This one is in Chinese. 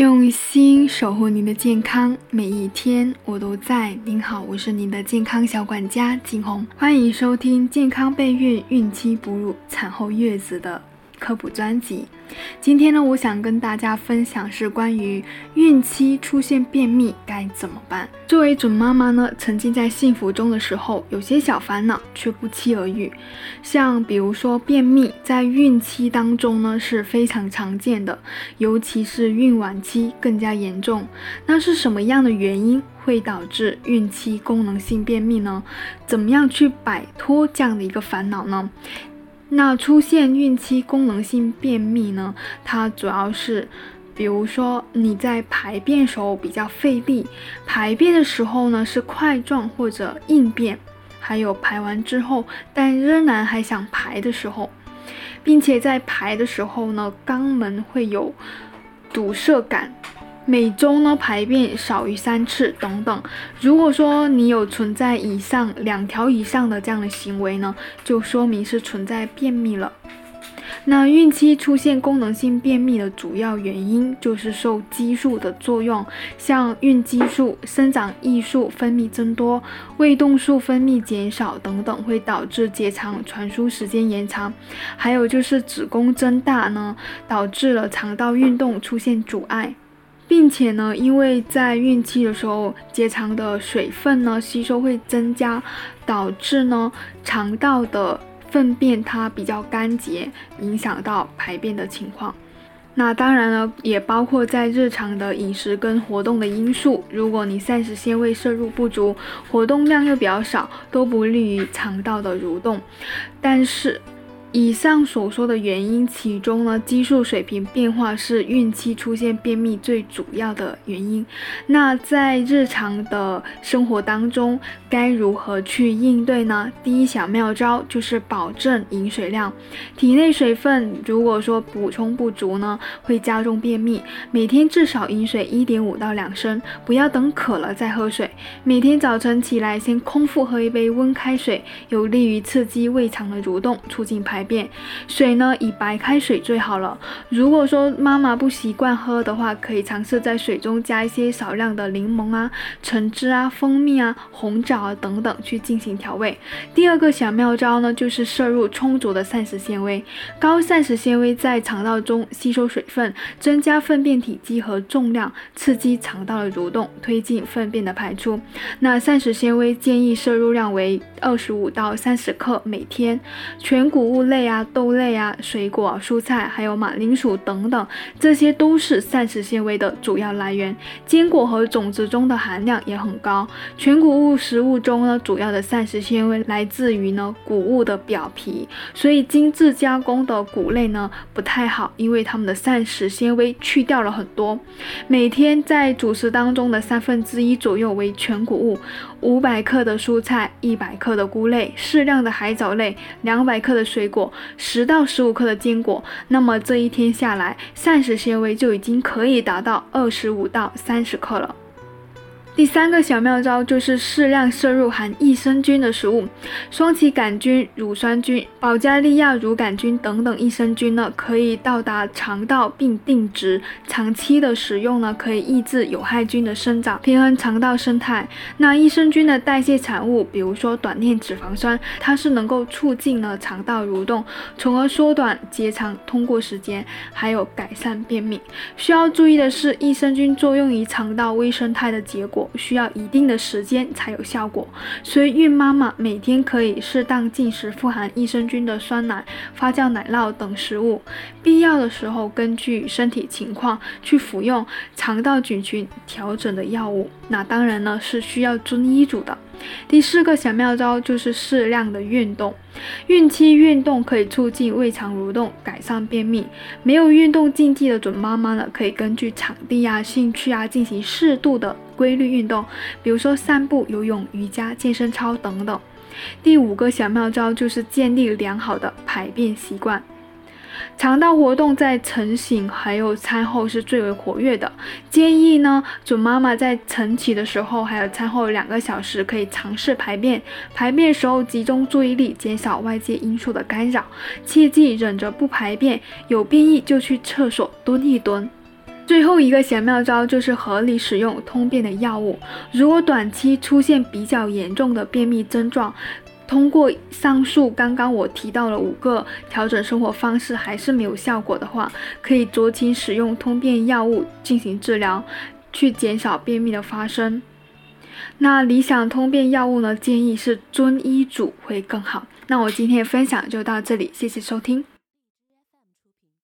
用心守护您的健康，每一天我都在。您好，我是您的健康小管家景红，欢迎收听健康备孕、孕期哺乳、产后月子的科普专辑。今天呢，我想跟大家分享是关于孕期出现便秘该怎么办。作为准妈妈呢，沉浸在幸福中的时候，有些小烦恼却不期而遇。像比如说便秘，在孕期当中呢是非常常见的，尤其是孕晚期更加严重。那是什么样的原因会导致孕期功能性便秘呢？怎么样去摆脱这样的一个烦恼呢？那出现孕期功能性便秘呢？它主要是，比如说你在排便时候比较费力，排便的时候呢是块状或者硬便，还有排完之后但仍然还想排的时候，并且在排的时候呢肛门会有堵塞感。每周呢排便少于三次等等，如果说你有存在以上两条以上的这样的行为呢，就说明是存在便秘了。那孕期出现功能性便秘的主要原因就是受激素的作用，像孕激素、生长激素分泌增多、胃动素分泌减少等等，会导致结肠传输时间延长。还有就是子宫增大呢，导致了肠道运动出现阻碍。并且呢，因为在孕期的时候，结肠的水分呢吸收会增加，导致呢肠道的粪便它比较干结，影响到排便的情况。那当然了，也包括在日常的饮食跟活动的因素。如果你膳食纤维摄入不足，活动量又比较少，都不利于肠道的蠕动。但是。以上所说的原因，其中呢，激素水平变化是孕期出现便秘最主要的原因。那在日常的生活当中，该如何去应对呢？第一小妙招就是保证饮水量。体内水分如果说补充不足呢，会加重便秘。每天至少饮水一点五到两升，不要等渴了再喝水。每天早晨起来先空腹喝一杯温开水，有利于刺激胃肠的蠕动，促进排。排便水呢，以白开水最好了。如果说妈妈不习惯喝的话，可以尝试在水中加一些少量的柠檬啊、橙汁啊、蜂蜜啊、红枣啊等等去进行调味。第二个小妙招呢，就是摄入充足的膳食纤维。高膳食纤维在肠道中吸收水分，增加粪便体积和重量，刺激肠道的蠕动，推进粪便的排出。那膳食纤维建议摄入量为二十五到三十克每天，全谷物。类啊，豆类啊，水果、蔬菜，还有马铃薯等等，这些都是膳食纤维的主要来源。坚果和种子中的含量也很高。全谷物食物中呢，主要的膳食纤维来自于呢谷物的表皮，所以精致加工的谷类呢不太好，因为它们的膳食纤维去掉了很多。每天在主食当中的三分之一左右为全谷物，五百克的蔬菜，一百克的菇类，适量的海藻类，两百克的水果。十到十五克的坚果，那么这一天下来，膳食纤维就已经可以达到二十五到三十克了。第三个小妙招就是适量摄入含益生菌的食物，双歧杆菌、乳酸菌、保加利亚乳杆菌等等益生菌呢，可以到达肠道并定植。长期的使用呢，可以抑制有害菌的生长，平衡肠道生态。那益生菌的代谢产物，比如说短链脂肪酸，它是能够促进呢肠道蠕动，从而缩短结肠通过时间，还有改善便秘。需要注意的是，益生菌作用于肠道微生态的结果。需要一定的时间才有效果，所以孕妈妈每天可以适当进食富含益生菌的酸奶、发酵奶酪等食物，必要的时候根据身体情况去服用肠道菌群调整的药物。那当然呢是需要遵医嘱的。第四个小妙招就是适量的运动。孕期运动可以促进胃肠蠕动，改善便秘。没有运动禁忌的准妈妈呢，可以根据场地啊、兴趣啊进行适度的规律运动，比如说散步、游泳、瑜伽、健身操等等。第五个小妙招就是建立良好的排便习惯。肠道活动在晨醒还有餐后是最为活跃的，建议呢，准妈妈在晨起的时候还有餐后两个小时可以尝试排便，排便时候集中注意力，减少外界因素的干扰，切记忍着不排便，有便意就去厕所蹲一蹲。最后一个小妙招就是合理使用通便的药物。如果短期出现比较严重的便秘症状，通过上述刚刚我提到了五个调整生活方式还是没有效果的话，可以酌情使用通便药物进行治疗，去减少便秘的发生。那理想通便药物呢？建议是遵医嘱会更好。那我今天的分享就到这里，谢谢收听。